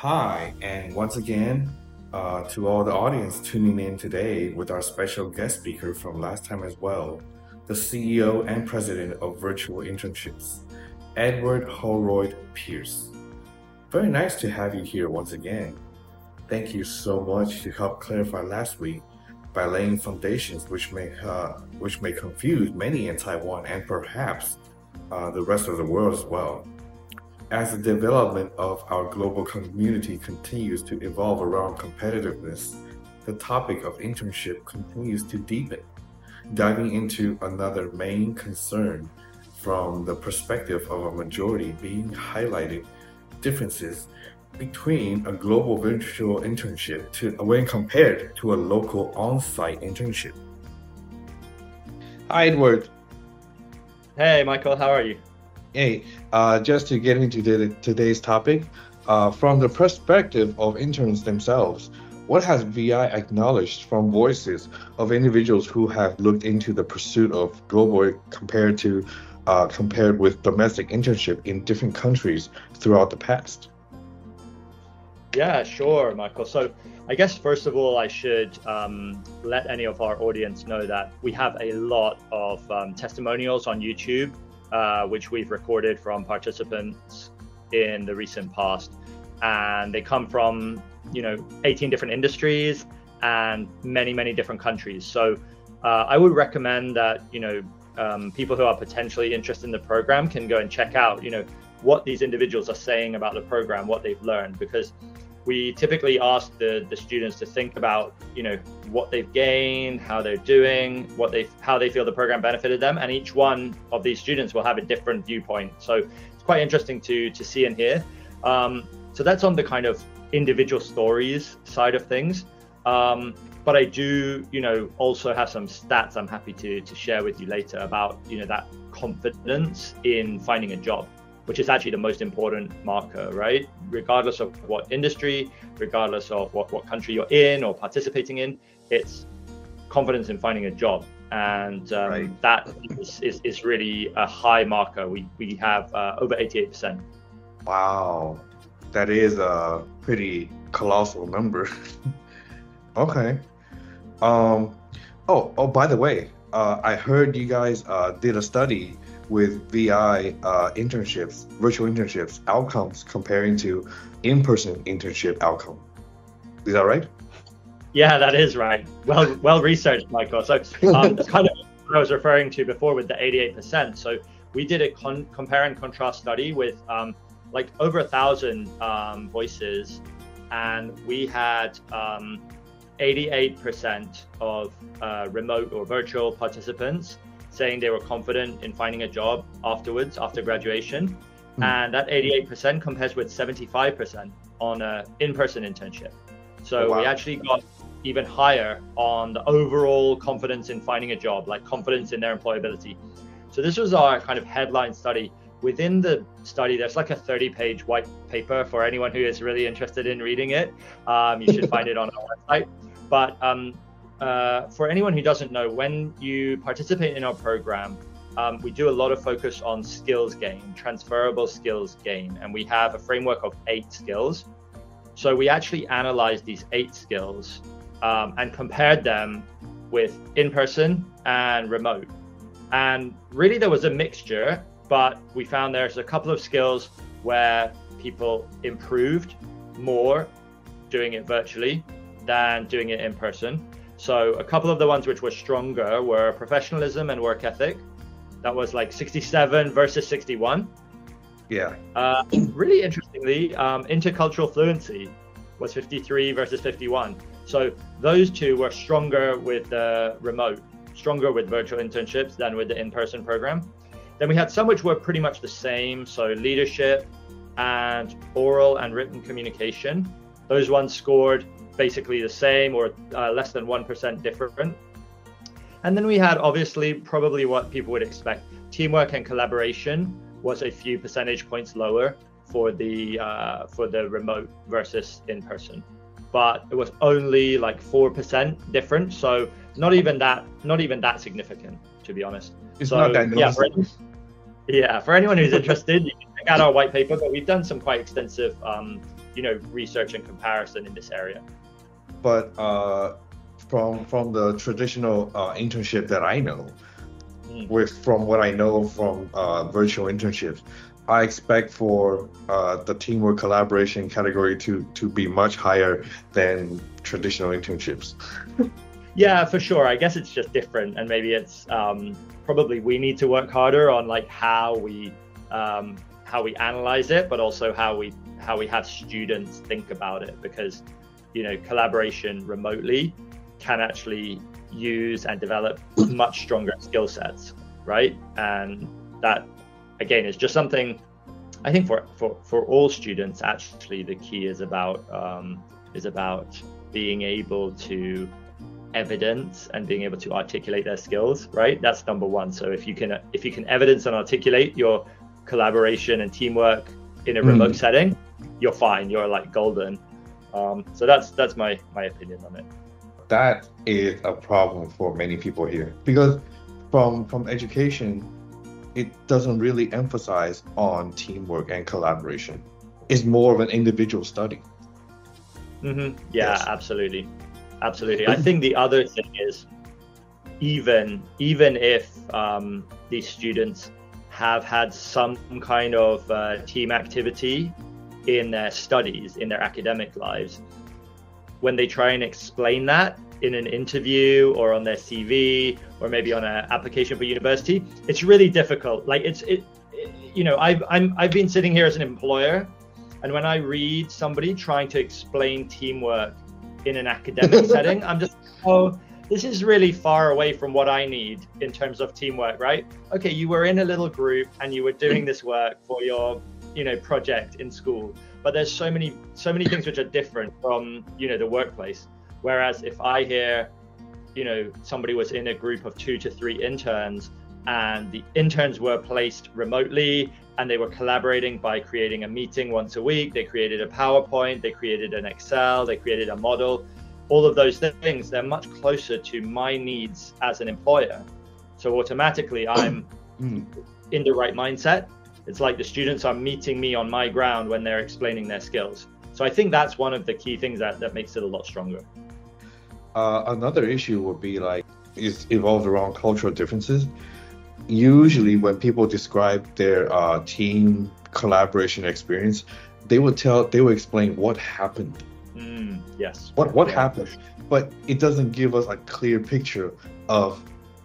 Hi, and once again, uh, to all the audience tuning in today with our special guest speaker from last time as well, the CEO and President of Virtual Internships, Edward Holroyd Pearce. Very nice to have you here once again. Thank you so much to help clarify last week by laying foundations which may uh, which may confuse many in Taiwan and perhaps uh, the rest of the world as well. As the development of our global community continues to evolve around competitiveness, the topic of internship continues to deepen, diving into another main concern from the perspective of a majority being highlighted differences between a global virtual internship to, when compared to a local on-site internship. Hi, Edward. Hey, Michael. How are you? Hey, uh, just to get into the, today's topic, uh, from the perspective of interns themselves, what has VI acknowledged from voices of individuals who have looked into the pursuit of global compared to uh, compared with domestic internship in different countries throughout the past? Yeah, sure, Michael. So I guess first of all, I should um, let any of our audience know that we have a lot of um, testimonials on YouTube uh, which we've recorded from participants in the recent past. And they come from, you know, 18 different industries and many, many different countries. So uh, I would recommend that, you know, um, people who are potentially interested in the program can go and check out, you know, what these individuals are saying about the program, what they've learned, because we typically ask the, the students to think about you know what they've gained how they're doing what they how they feel the program benefited them and each one of these students will have a different viewpoint. So it's quite interesting to to see and hear. Um, so that's on the kind of individual stories side of things. Um, but i do you know also have some stats i'm happy to to share with you later about you know that confidence in finding a job which is actually the most important marker, right? Regardless of what industry, regardless of what, what country you're in or participating in, it's confidence in finding a job. And um, right. that is, is, is, really a high marker. We, we have uh, over 88%. Wow. That is a pretty colossal number. okay. Um, oh, oh, by the way, uh, I heard you guys uh, did a study with VI uh, internships, virtual internships outcomes comparing to in-person internship outcome. Is that right? Yeah, that is right. Well, well researched, Michael. So um, kind of what I was referring to before with the 88%. So we did a con- compare and contrast study with um, like over a thousand um, voices, and we had 88% um, of uh, remote or virtual participants saying they were confident in finding a job afterwards, after graduation. Mm. And that 88% compares with 75% on an in person internship. So oh, wow. we actually got even higher on the overall confidence in finding a job, like confidence in their employability. So this was our kind of headline study. Within the study, there's like a 30 page white paper for anyone who is really interested in reading it. Um, you should find it on our website. But um, uh, for anyone who doesn't know, when you participate in our program, um, we do a lot of focus on skills gain, transferable skills gain, and we have a framework of eight skills. So we actually analyzed these eight skills um, and compared them with in person and remote. And really, there was a mixture, but we found there's a couple of skills where people improved more doing it virtually than doing it in person. So a couple of the ones which were stronger were professionalism and work ethic. That was like 67 versus 61. Yeah. Uh, really interestingly, um, intercultural fluency was 53 versus 51. So those two were stronger with the remote, stronger with virtual internships than with the in-person program. Then we had some which were pretty much the same. So leadership and oral and written communication. Those ones scored basically the same or uh, less than 1% different. And then we had obviously probably what people would expect. Teamwork and collaboration was a few percentage points lower for the uh, for the remote versus in person. But it was only like 4% different. So not even that not even that significant to be honest. It's so, not that yeah for, yeah for anyone who's interested you can check out our white paper but we've done some quite extensive um, you know research and comparison in this area. But uh, from from the traditional uh, internship that I know, mm. with from what I know from uh, virtual internships, I expect for uh, the teamwork collaboration category to to be much higher than traditional internships. yeah, for sure. I guess it's just different, and maybe it's um, probably we need to work harder on like how we um, how we analyze it, but also how we how we have students think about it because you know collaboration remotely can actually use and develop much stronger skill sets, right? And that again is just something I think for for for all students actually the key is about um, is about being able to evidence and being able to articulate their skills right that's number one so if you can if you can evidence and articulate your collaboration and teamwork in a remote mm. setting you're fine you're like golden um, so that's that's my my opinion on it. That is a problem for many people here. Because from from education it doesn't really emphasize on teamwork and collaboration. It's more of an individual study. Mm-hmm. yeah yes. absolutely. Absolutely. I think the other thing is even even if um, these students have had some kind of uh, team activity in their studies in their academic lives when they try and explain that in an interview or on their CV or maybe on an application for university, it's really difficult. Like it's it, it you know, I've I'm I've been sitting here as an employer, and when I read somebody trying to explain teamwork in an academic setting, I'm just oh. This is really far away from what I need in terms of teamwork, right? Okay, you were in a little group and you were doing this work for your, you know, project in school. But there's so many so many things which are different from you know the workplace. Whereas if i hear you know somebody was in a group of two to three interns and the interns were placed remotely and they were collaborating by creating a meeting once a week they created a powerpoint they created an excel they created a model all of those things they're much closer to my needs as an employer. So automatically i'm hmm. in the right mindset it's like the students are meeting me on my ground when they're explaining their skills. So I think that's one of the key things that, that makes it a lot stronger. Uh, another issue would be like is involved around cultural differences. Usually, when people describe their uh, team collaboration experience, they would tell they would explain what happened. Mm, yes. What what happened, but it doesn't give us a clear picture of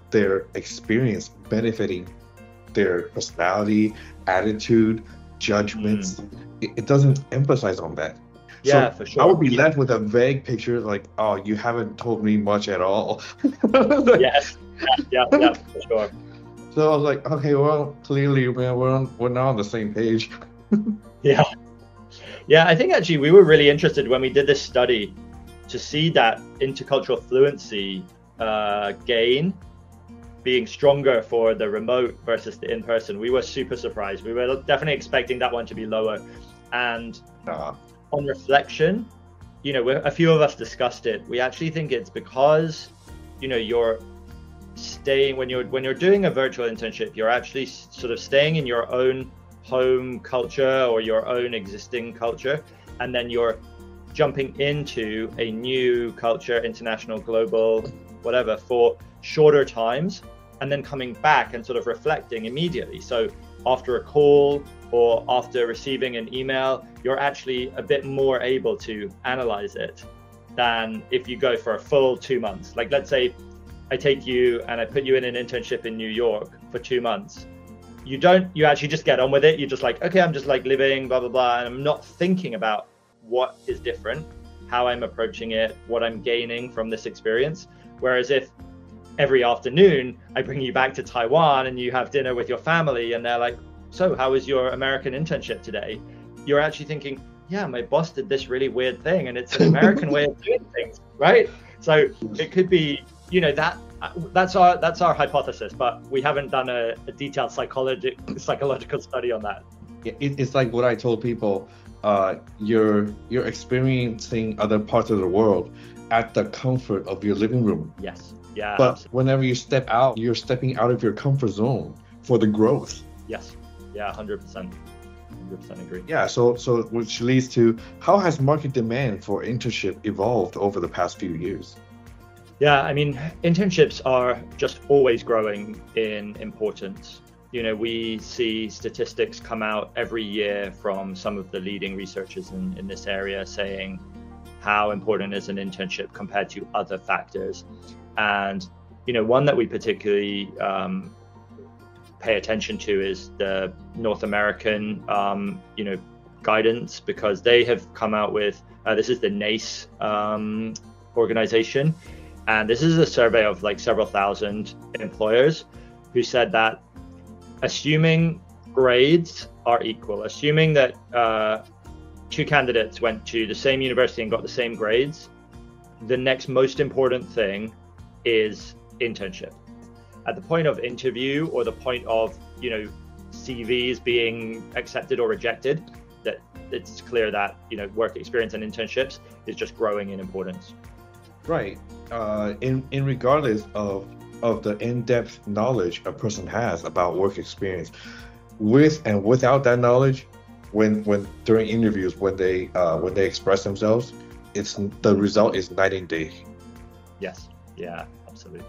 their experience benefiting their personality, attitude, judgments. Mm. It, it, doesn't emphasize on that. Yeah, so for sure. I would be left with a vague picture like, oh, you haven't told me much at all. yes. Yeah, yeah, yeah, for sure. So I was like, okay, well, clearly, man, we're on, we're now on the same page. yeah. Yeah, I think actually we were really interested when we did this study to see that intercultural fluency uh, gain being stronger for the remote versus the in person. We were super surprised. We were definitely expecting that one to be lower. And uh, on reflection, you know, a few of us discussed it. We actually think it's because, you know, you're staying when you're when you're doing a virtual internship, you're actually sort of staying in your own home culture or your own existing culture, and then you're jumping into a new culture, international, global, whatever, for shorter times and then coming back and sort of reflecting immediately. So after a call or after receiving an email, you're actually a bit more able to analyze it than if you go for a full two months. Like, let's say I take you and I put you in an internship in New York for two months. You don't, you actually just get on with it. You're just like, okay, I'm just like living, blah, blah, blah. And I'm not thinking about what is different, how I'm approaching it, what I'm gaining from this experience. Whereas if every afternoon I bring you back to Taiwan and you have dinner with your family and they're like, so how was your American internship today? You're actually thinking, yeah, my boss did this really weird thing and it's an American way of doing things, right? So it could be, you know, that that's our that's our hypothesis, but we haven't done a, a detailed psychology psychological study on that. It, it's like what I told people. Uh, you're you're experiencing other parts of the world at the comfort of your living room. Yes. Yeah. But absolutely. whenever you step out, you're stepping out of your comfort zone for the growth. Yes. Yeah, 100%. 100% agree. Yeah, so so which leads to how has market demand for internship evolved over the past few years? Yeah, I mean, internships are just always growing in importance. You know, we see statistics come out every year from some of the leading researchers in, in this area saying how important is an internship compared to other factors. And, you know, one that we particularly um, pay attention to is the North American, um, you know, guidance because they have come out with uh, this is the NACE um, organization, and this is a survey of like several thousand employers who said that assuming grades are equal, assuming that uh, two candidates went to the same university and got the same grades, the next most important thing is internship at the point of interview or the point of you know CVs being accepted or rejected, that it's clear that you know work experience and internships is just growing in importance. Right. Uh, in in regardless of of the in-depth knowledge a person has about work experience, with and without that knowledge, when when during interviews when they uh, when they express themselves, it's the result is night and day. Yes. Yeah. Absolutely.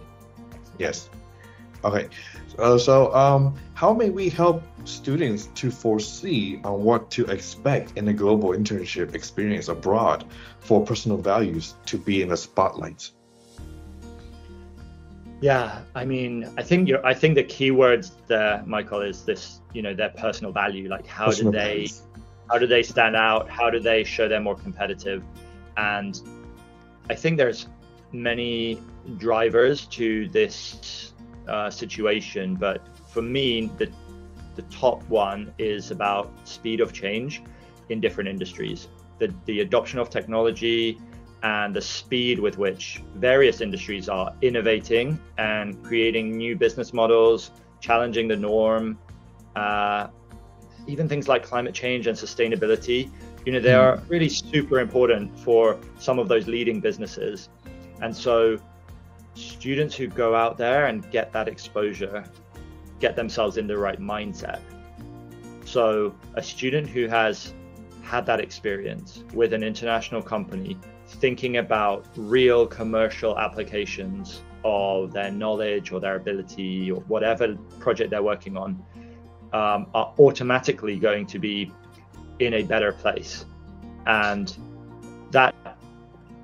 absolutely. Yes. Okay, uh, so um, how may we help students to foresee on what to expect in a global internship experience abroad for personal values to be in the spotlight? Yeah, I mean, I think you're. I think the key words there, Michael, is this. You know, their personal value. Like, how personal do they, values. how do they stand out? How do they show they're more competitive? And I think there's many drivers to this uh, situation, but for me, the the top one is about speed of change in different industries. The the adoption of technology and the speed with which various industries are innovating and creating new business models, challenging the norm, uh, even things like climate change and sustainability. You know, they are really super important for some of those leading businesses. And so students who go out there and get that exposure get themselves in the right mindset. So, a student who has had that experience with an international company, thinking about real commercial applications of their knowledge or their ability or whatever project they're working on, um, are automatically going to be in a better place. And that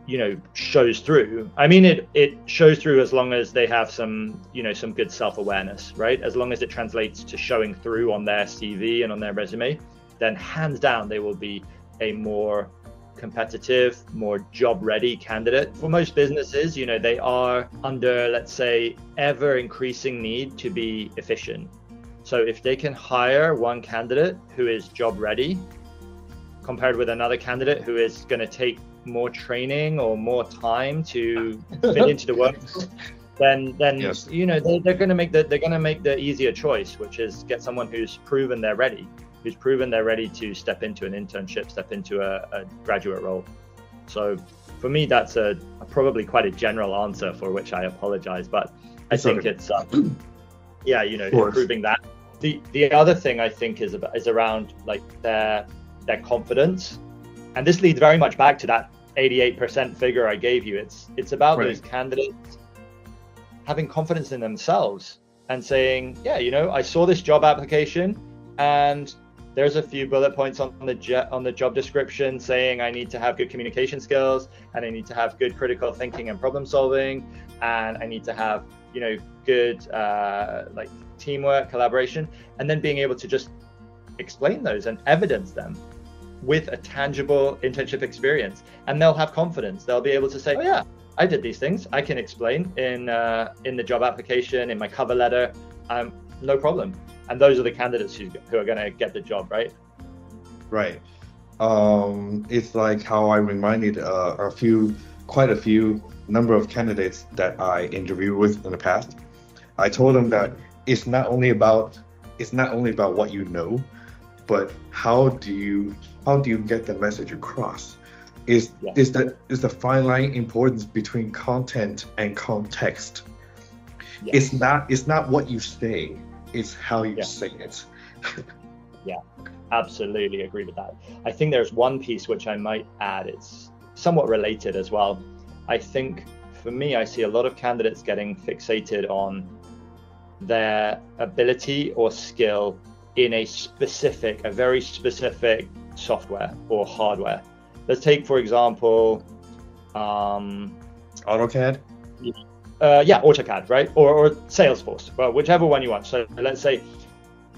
you know shows through. I mean it it shows through as long as they have some you know some good self-awareness right? As long as it translates to showing through on their cv and on their resume then hands down they will be a more competitive more job ready candidate. For most businesses you know they are under let's say ever increasing need to be efficient. So if they can hire one candidate who is job ready compared with another candidate who is going to take more training or more time to fit into the work, then then yes. you know they, they're going to make the they're going to make the easier choice, which is get someone who's proven they're ready, who's proven they're ready to step into an internship, step into a, a graduate role. So for me, that's a, a, probably quite a general answer for which I apologize, but I it's think okay. it's um, yeah, you know, improving that. The the other thing I think is about, is around like their their confidence, and this leads very much back to that 88% figure I gave you. It's it's about those candidates having confidence in themselves and saying, yeah, you know, I saw this job application and there's a few bullet points on the je- on the job description saying I need to have good communication skills and I need to have good critical thinking and problem solving and I need to have you know good uh, like teamwork collaboration and then being able to just explain those and evidence them with a tangible internship experience and they'll have confidence. They'll be able to say oh yeah i did these things. I can explain in uh, in the job application in my cover letter. Um, no problem. And those are the candidates who, who are going to get the job right? Right. Um, it's like how i reminded uh, a few quite a few number of candidates that i interviewed with in the past. I told them that it's not only about it's not only about what you know but how do you how do you get the message across? Is yeah. is the is the fine line importance between content and context? Yes. It's not it's not what you say, it's how you yeah. say it. yeah. absolutely agree with that. I think there's one piece which I might add. It's somewhat related as well. I think for me, I see a lot of candidates getting fixated on their ability or skill in a specific, a very specific software or hardware. Let's take, for example, um, AutoCAD. Uh, yeah, AutoCAD, right? Or, or Salesforce, well, whichever one you want. So let's say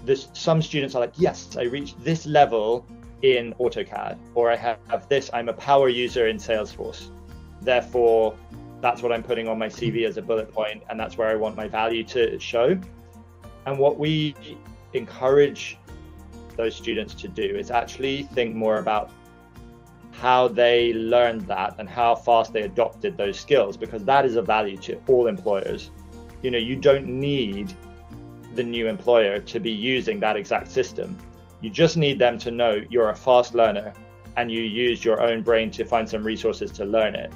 this, some students are like, yes, I reached this level in AutoCAD, or I have this, I'm a power user in Salesforce. Therefore, that's what I'm putting on my CV as a bullet point, and that's where I want my value to show. And what we encourage those students to do is actually think more about how they learned that and how fast they adopted those skills because that is a value to all employers. You know, you don't need the new employer to be using that exact system. You just need them to know you're a fast learner and you used your own brain to find some resources to learn it.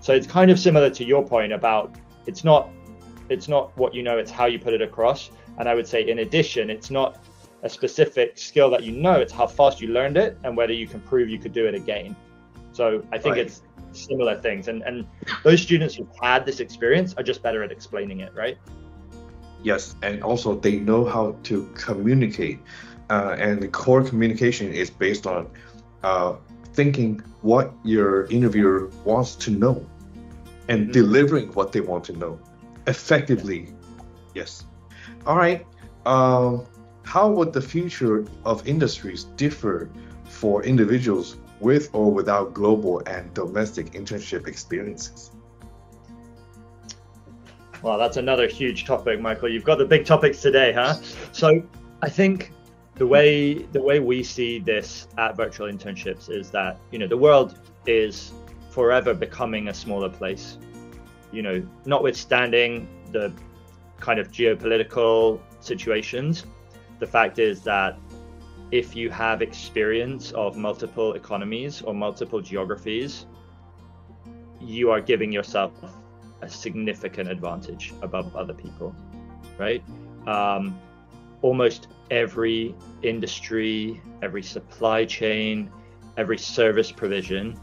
So it's kind of similar to your point about it's not it's not what you know, it's how you put it across. And I would say in addition, it's not a specific skill that you know, it's how fast you learned it and whether you can prove you could do it again. So I think right. it's similar things. And and those students who've had this experience are just better at explaining it, right? Yes, and also they know how to communicate. Uh, and the core communication is based on uh, thinking what your interviewer wants to know and mm-hmm. delivering what they want to know effectively. Yes. All right. Um, how would the future of industries differ for individuals with or without global and domestic internship experiences? Well, that's another huge topic, Michael. You've got the big topics today, huh? So I think the way the way we see this at virtual internships is that you know the world is forever becoming a smaller place you know notwithstanding the kind of geopolitical situations the fact is that if you have experience of multiple economies or multiple geographies you are giving yourself a significant advantage above other people right um, almost every industry, every supply chain, every service provision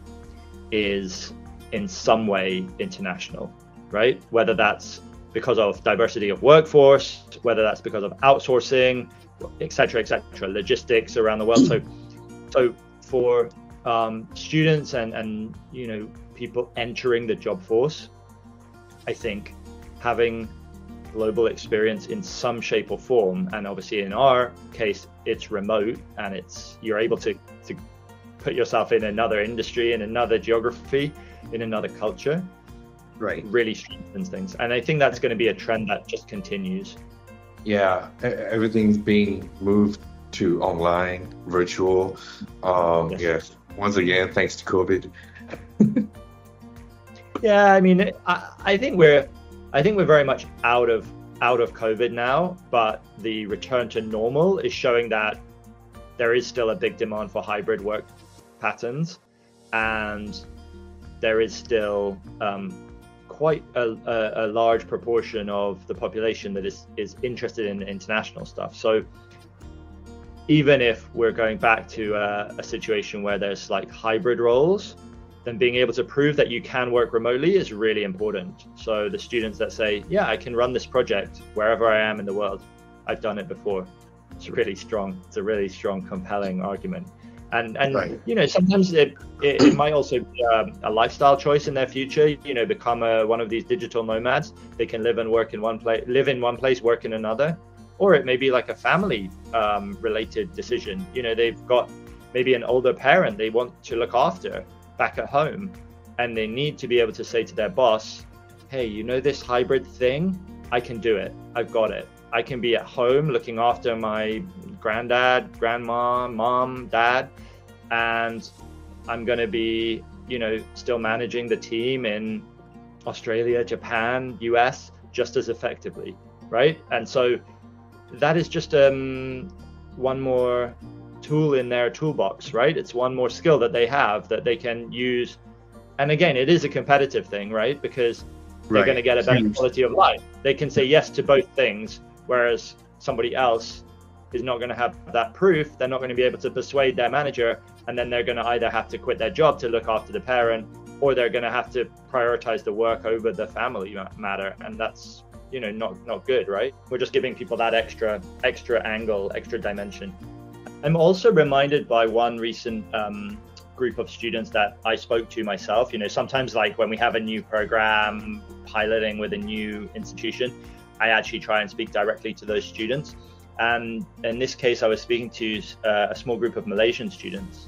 is in some way international, right? Whether that's because of diversity of workforce, whether that's because of outsourcing, etc., etc., logistics around the world. So, so for um, students and and you know people entering the job force, I think having global experience in some shape or form. And obviously, in our case, it's remote and it's you're able to, to put yourself in another industry, in another geography, in another culture. Right. Really strengthens things. And I think that's going to be a trend that just continues. Yeah. Everything's being moved to online, virtual. Um, yes. yes. Once again, thanks to COVID. yeah, I mean, I, I think we're I think we're very much out of out of COVID now, but the return to normal is showing that there is still a big demand for hybrid work patterns, and there is still um, quite a, a, a, large proportion of the population that is is interested in international stuff. So even if we're going back to a, a situation where there's like hybrid roles, then being able to prove that you can work remotely is really important. So the students that say, yeah, I can run this project wherever I am in the world, I've done it before. It's really strong. It's a really strong, compelling argument. And and right. you know sometimes it, it, it might also be a, a, lifestyle choice in their future. You know, become a, one of these digital nomads. They can live and work in one place, live in one place, work in another, or it may be like a family um, related decision. You know, they've got maybe an older parent they want to look after back at home and they need to be able to say to their boss, hey, you know this hybrid thing? I can do it. I've got it. I can be at home looking after my granddad, grandma, mom, dad, and I'm going to be, you know, still managing the team in Australia, Japan, US just as effectively, right? And so that is just um, one more tool in their toolbox, right? It's one more skill that they have that they can use. And again, it is a competitive thing, right? Because they're right. going to get a better quality of life. They can say yes to both things, whereas somebody else is not going to have that proof, they're not going to be able to persuade their manager, and then they're going to either have to quit their job to look after the parent, or they're going to have to prioritize the work over the family matter, and that's you know not not good, right? We're just giving people that extra extra angle, extra dimension. I'm also reminded by one recent um, group of students that I spoke to myself. You know, sometimes like when we have a new program piloting with a new institution, I actually try and speak directly to those students. And in this case, I was speaking to uh, a small group of Malaysian students.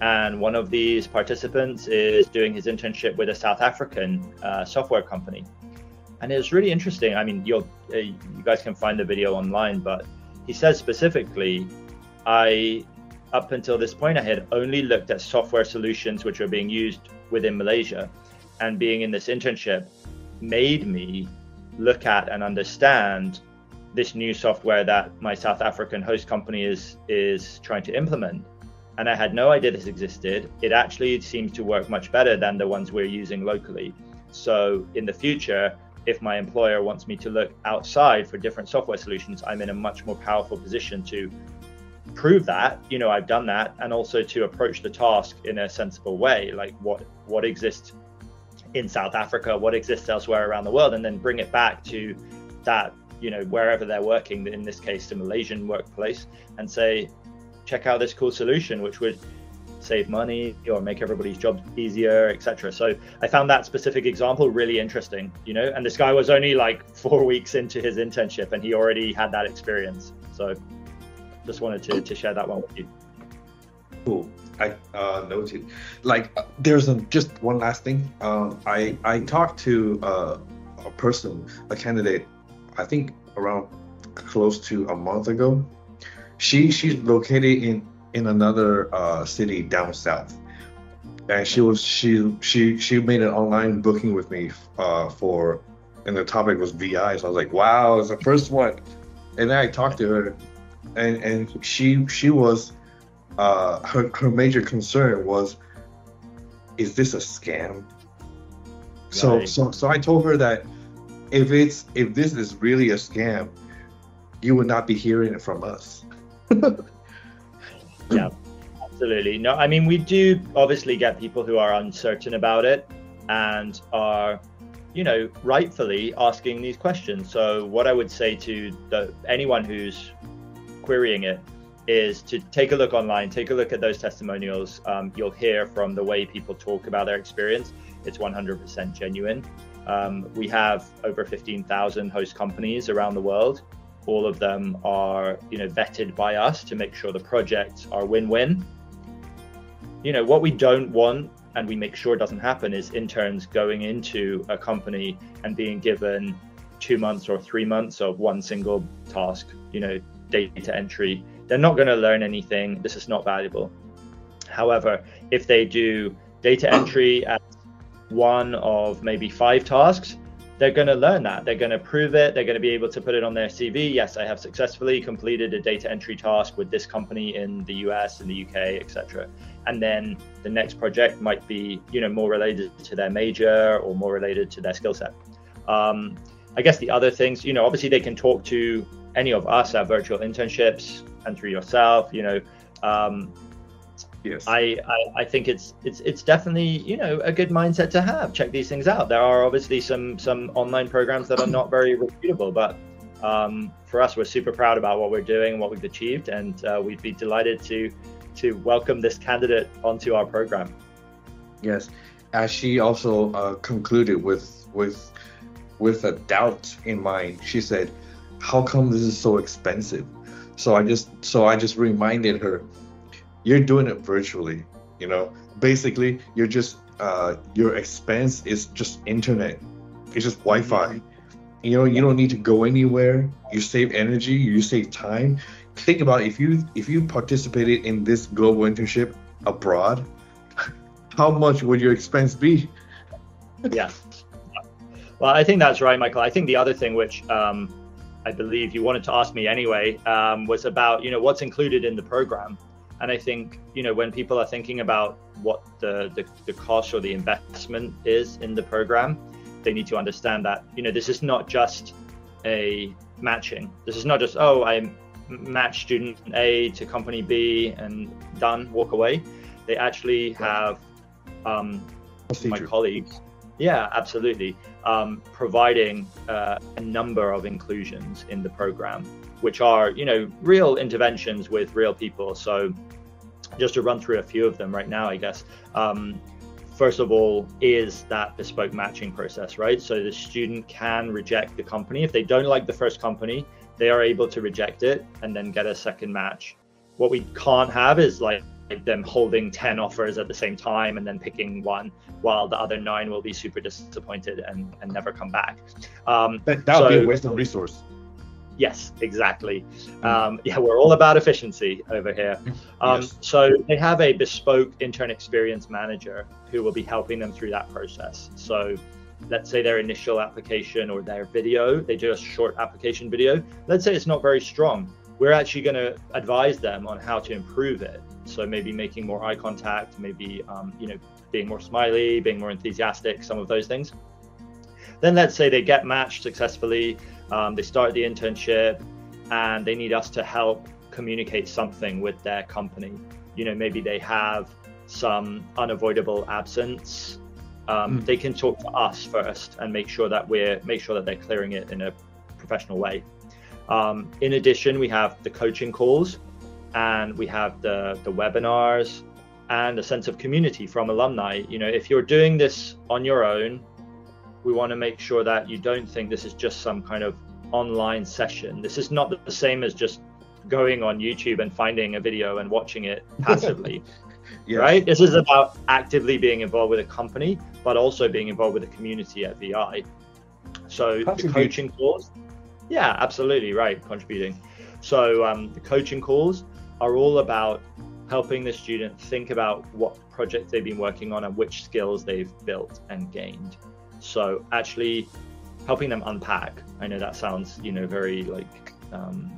And one of these participants is doing his internship with a South African uh, software company. And it was really interesting. I mean, you'll, uh, you guys can find the video online, but he says specifically, I, up until this point, I had only looked at software solutions which were being used within Malaysia. And being in this internship made me look at and understand this new software that my South African host company is is trying to implement. And I had no idea this existed. It actually seems to work much better than the ones we're using locally. So in the future, if my employer wants me to look outside for different software solutions, I'm in a much more powerful position to prove that, you know, I've done that, and also to approach the task in a sensible way, like what what exists in South Africa, what exists elsewhere around the world, and then bring it back to that, you know, wherever they're working, in this case, the Malaysian workplace, and say, check out this cool solution, which would save money or make everybody's job easier, etc. So I found that specific example really interesting, you know, and this guy was only like four weeks into his internship and he already had that experience. So just wanted to, to share that one with you. Cool. I uh, noted. Like, uh, there's a, just one last thing. Uh, I I talked to uh, a person, a candidate, I think around close to a month ago. She she's located in in another uh, city down south, and she was she she she made an online booking with me uh, for, and the topic was VI. So I was like, wow, it's the first one. And then I talked to her, and and she she was uh, her her major concern was, is this a scam? So so so I told her that if it's if this is really a scam, you would not be hearing it from us. yeah absolutely no i mean we do obviously get people who are uncertain about it and are you know rightfully asking these questions so what i would say to the, anyone who's querying it is to take a look online take a look at those testimonials. Um, you'll hear from the way people talk about their experience. It's 100% genuine. Um, we have over 15000 host companies around the world. All of them are you know vetted by us to make sure the projects are win-win. You know what we don't want and we make sure it doesn't happen is interns going into a company and being given two months or three months of one single task you know data entry they're not going to learn anything this is not valuable however if they do data entry as one of maybe five tasks they're going to learn that. They're going to prove it. They're going to be able to put it on their CV. Yes, I have successfully completed a data entry task with this company in the US, in the UK, etc. And then the next project might be, you know, more related to their major or more related to their skill set. Um, I guess the other things, you know, obviously they can talk to any of us at virtual internships and through yourself. You know, um, Yes. I, I, I think it's it's it's definitely you know a good mindset to have. Check these things out. There are obviously some some online programs that are not very reputable, but um, for us, we're super proud about what we're doing, what we've achieved, and uh, we'd be delighted to to welcome this candidate onto our program. Yes, as she also uh, concluded with with with a doubt in mind, she said, "How come this is so expensive?" So I just so I just reminded her, "You're doing it virtually. You know, basically, you're just uh, your expense is just internet. It's just Wi-Fi. You know, you don't need to go anywhere. You save energy. You save time. Think about if you if you participated in this global internship abroad." how much would your expense be? yeah. Well, I think that's right, Michael. I think the other thing, which um, I believe you wanted to ask me anyway, um, was about you know what's included in the program. And I think you know when people are thinking about what the, the the cost or the investment is in the program, they need to understand that you know this is not just a matching. This is not just oh I'm match student A to company B and done, walk away. They actually have um, my colleagues. Yeah, absolutely. Um, providing uh, a number of inclusions in the program, which are, you know, real interventions with real people. So, just to run through a few of them right now, I guess. Um, first of all, is that bespoke matching process, right? So the student can reject the company. If they don't like the first company, they are able to reject it and then get a second match. What we can't have is like them holding 10 offers at the same time and then picking one while the other nine will be super disappointed and, and never come back. Um, that, that would so, be a waste of resource. Yes, exactly. Um, yeah, we're all about efficiency over here. Um, yes. So they have a bespoke intern experience manager who will be helping them through that process. So let's say their initial application or their video, they do a short application video. Let's say it's not very strong. We're actually going to advise them on how to improve it. So maybe making more eye contact, maybe um, you know being more smiley, being more enthusiastic, some of those things. Then let's say they get matched successfully um, they start the internship and they need us to help communicate something with their company. You know, maybe they have some unavoidable absence. Um, mm. They can talk to us first and make sure that we're make sure that they're clearing it in a professional way. Um, in addition, we have the coaching calls, and we have the the webinars, and a sense of community from alumni. You know, if you're doing this on your own, we want to make sure that you don't think this is just some kind of online session. This is not the same as just going on YouTube and finding a video and watching it passively. yes. Right? This is about actively being involved with a company, but also being involved with a community at VI. So the coaching calls, yeah, absolutely right, contributing. So um, the coaching calls are all about helping the student think about what projects they've been working on and which skills they've built and gained. So actually helping them unpack. I know that sounds, you know, very like um,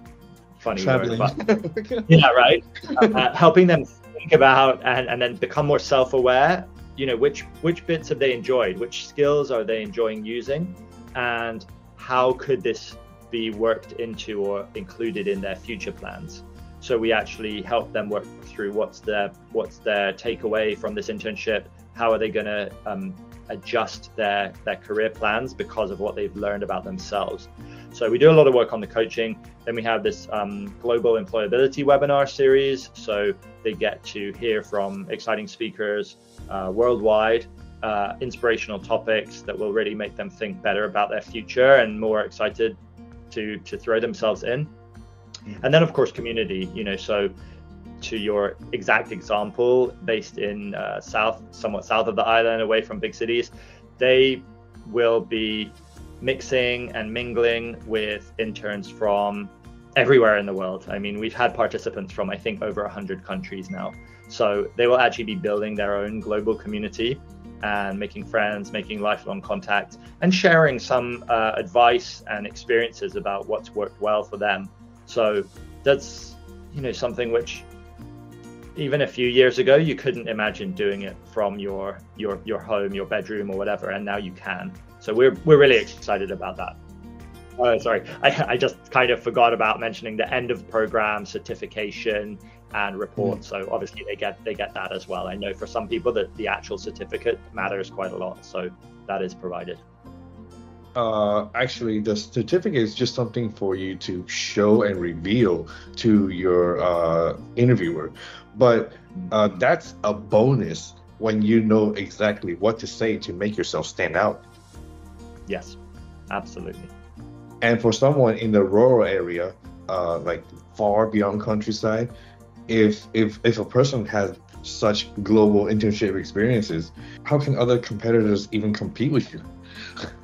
funny, word, but yeah, right. Uh, helping them think about and, and then become more self-aware. You know, which which bits have they enjoyed? Which skills are they enjoying using? And how could this be worked into or included in their future plans? So we actually help them work through what's their what's their takeaway from this internship. How are they going to um, adjust their their career plans because of what they've learned about themselves. So we do a lot of work on the coaching. Then we have this um, global employability webinar series. So they get to hear from exciting speakers uh, worldwide, uh, inspirational topics that will really make them think better about their future and more excited to to throw themselves in. And then of course community. You know, so to your exact example, based in uh, south, somewhat south of the island, away from big cities, they will be mixing and mingling with interns from everywhere in the world. I mean, we've had participants from I think over 100 countries now. So they will actually be building their own global community and making friends, making lifelong contacts, and sharing some uh, advice and experiences about what's worked well for them. So that's you know something which even a few years ago you couldn't imagine doing it from your your your home your bedroom or whatever and now you can. So we're we're really excited about that. Oh sorry. I, I just kind of forgot about mentioning the end of program certification and report. Mm. so obviously they get they get that as well. I know for some people that the actual certificate matters quite a lot. So that is provided uh, actually the certificate is just something for you to show and reveal to your uh, interviewer but uh, that's a bonus when you know exactly what to say to make yourself stand out. Yes, absolutely. And for someone in the rural area, uh, like far beyond countryside, if if if a person has such global internship experiences, how can other competitors even compete with you?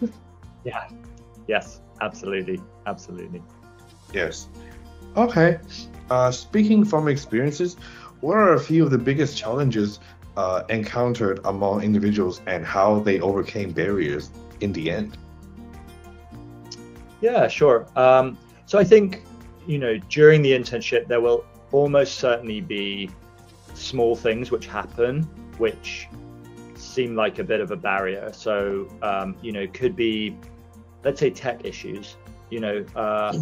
yeah. Yes. Absolutely. Absolutely. Yes. Okay. Uh, speaking from experiences, what are a few of the biggest challenges uh, encountered among individuals and how they overcame barriers in the end? Yeah, sure. Um, so I think, you know, during the internship, there will almost certainly be small things which happen which seem like a bit of a barrier. So, um, you know, it could be, let's say, tech issues. You know, uh,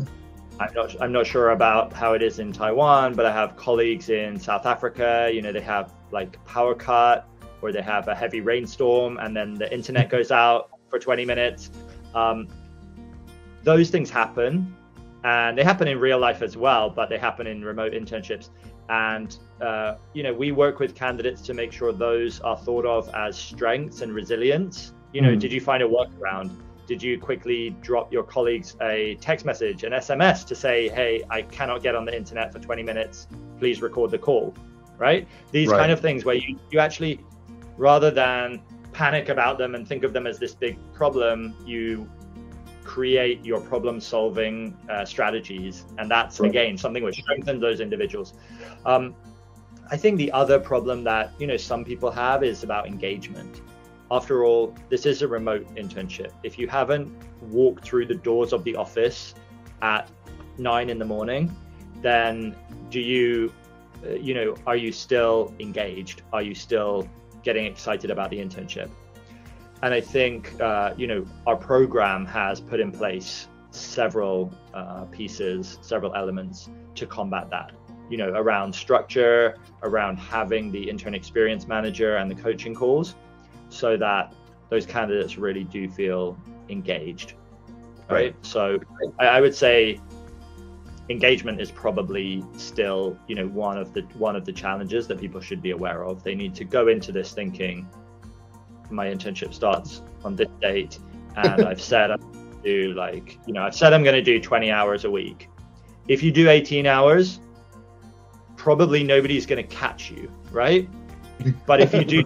I'm not I'm not sure about how it is in Taiwan, but I have colleagues in South Africa. You know, they have like power cut or they have a heavy rainstorm and then the internet goes out for 20 minutes. Um, those things happen and they happen in real life as well, but they happen in remote internships. And uh, you know, we work with candidates to make sure those are thought of as strengths and resilience. You know, mm. did you find a workaround? Did you quickly drop your colleagues a text message, an SMS to say, "Hey, I cannot get on the internet for 20 minutes. Please record the call." Right? These right. kind of things where you you actually, rather than panic about them and think of them as this big problem, you create your problem solving uh, strategies. And that's, right. again, something which strengthens those individuals. Um, I think the other problem that, you know, some people have is about engagement. After all, this is a remote internship. If you haven't walked through the doors of the office at nine in the morning, then do you, uh, you know, are you still engaged? Are you still getting excited about the internship? And I think, uh, you know, our program has put in place several uh, pieces, several elements to combat that. You know, around structure, around having the intern experience manager and the coaching calls, so that those candidates really do feel engaged. Right. right. So I, I would say engagement is probably still, you know, one of the one of the challenges that people should be aware of. They need to go into this thinking my internship starts on this date, and I've said I'm do like you know I've said I'm going to do 20 hours a week. If you do 18 hours, probably nobody's going to catch you, right? But if you do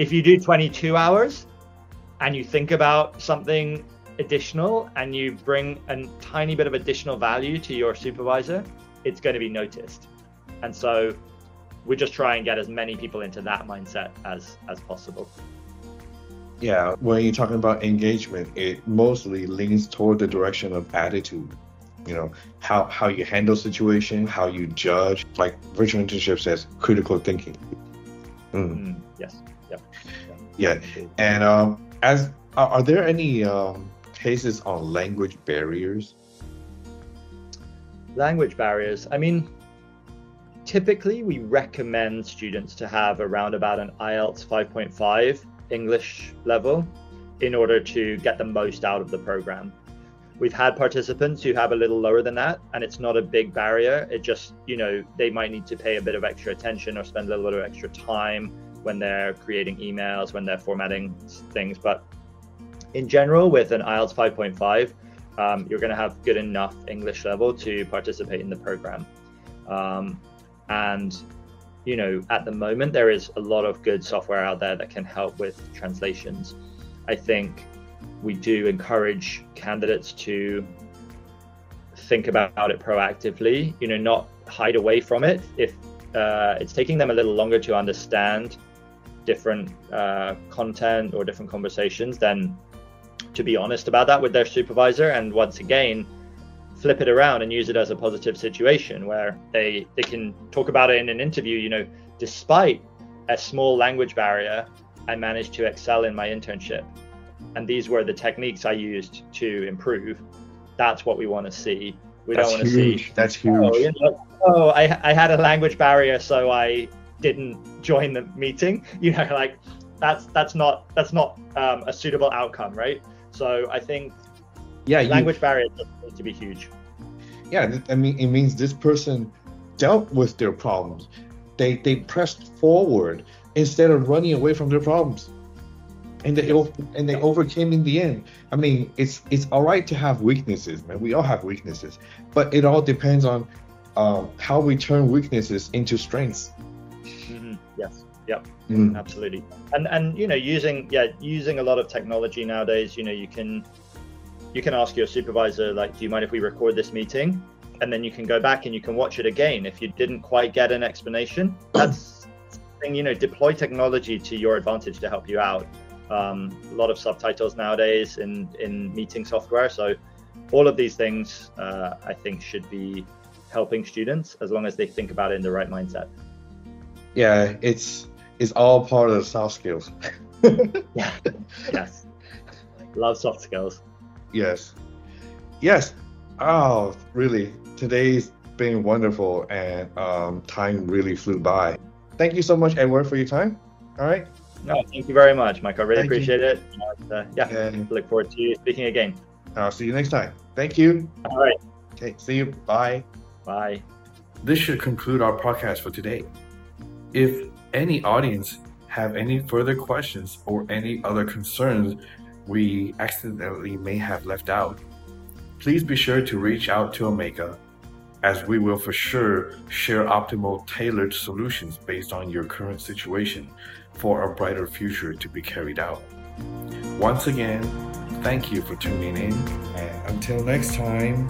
if you do 22 hours and you think about something additional and you bring a tiny bit of additional value to your supervisor, it's going to be noticed. And so we just try and get as many people into that mindset as as possible. Yeah, when you're talking about engagement, it mostly leans toward the direction of attitude. You know, how how you handle situation, how you judge, like virtual internship says, critical thinking. Mm. Mm, yes. Yeah. And um, as are, are there any um, cases on language barriers? Language barriers. I mean, typically we recommend students to have around about an IELTS 5.5 English level in order to get the most out of the program. We've had participants who have a little lower than that, and it's not a big barrier. It just, you know, they might need to pay a bit of extra attention or spend a little bit of extra time when they're creating emails, when they're formatting things. But in general, with an IELTS 5.5, um, you're going to have good enough English level to participate in the program. Um, and you know, at the moment, there is a lot of good software out there that can help with translations. I think we do encourage candidates to think about it proactively, you know, not hide away from it. If uh, it's taking them a little longer to understand different uh, content or different conversations, then to be honest about that with their supervisor. And once again, flip it around and use it as a positive situation where they they can talk about it in an interview you know despite a small language barrier i managed to excel in my internship. And these were the techniques i used to improve. That's what we want to see. We that's don't want to see that's huge oh, you know, oh I, I had a language barrier so i didn't join the meeting you know like that's that's not that's not um, a suitable outcome right? So i think yeah language you, barrier needs to be huge. Yeah i mean it means this person dealt with their problems. They they pressed forward instead of running away from their problems. And they and they overcame in the end. I mean it's it's all right to have weaknesses man. We all have weaknesses. But it all depends on um, how we turn weaknesses into strengths mm-hmm. yes yep mm. absolutely and and you know using yeah using a lot of technology nowadays you know you can you can ask your supervisor, like, do you mind if we record this meeting? And then you can go back and you can watch it again. If you didn't quite get an explanation, that's thing, you know, deploy technology to your advantage to help you out. Um, a lot of subtitles nowadays in, in meeting software. So all of these things, uh, I think, should be helping students as long as they think about it in the right mindset. Yeah, it's it's all part of the soft skills. yeah. Yes. Love soft skills. Yes. Yes. Oh, really? Today's been wonderful and um, time really flew by. Thank you so much, Edward, for your time. All right. No, thank you very much, Mike. I really Thank you. appreciate it. And, uh, yeah, And look forward to speaking again. I'll see you next time. Thank you. All right. Okay, see you. Bye. Bye. This should conclude our podcast for today. If any audience have any further questions or any other concerns we accidentally may have left out, please be sure to reach out to Omega as we will for sure share optimal tailored solutions based on your current situation for a brighter future to be carried out. Once again, thank you for tuning in and until next time,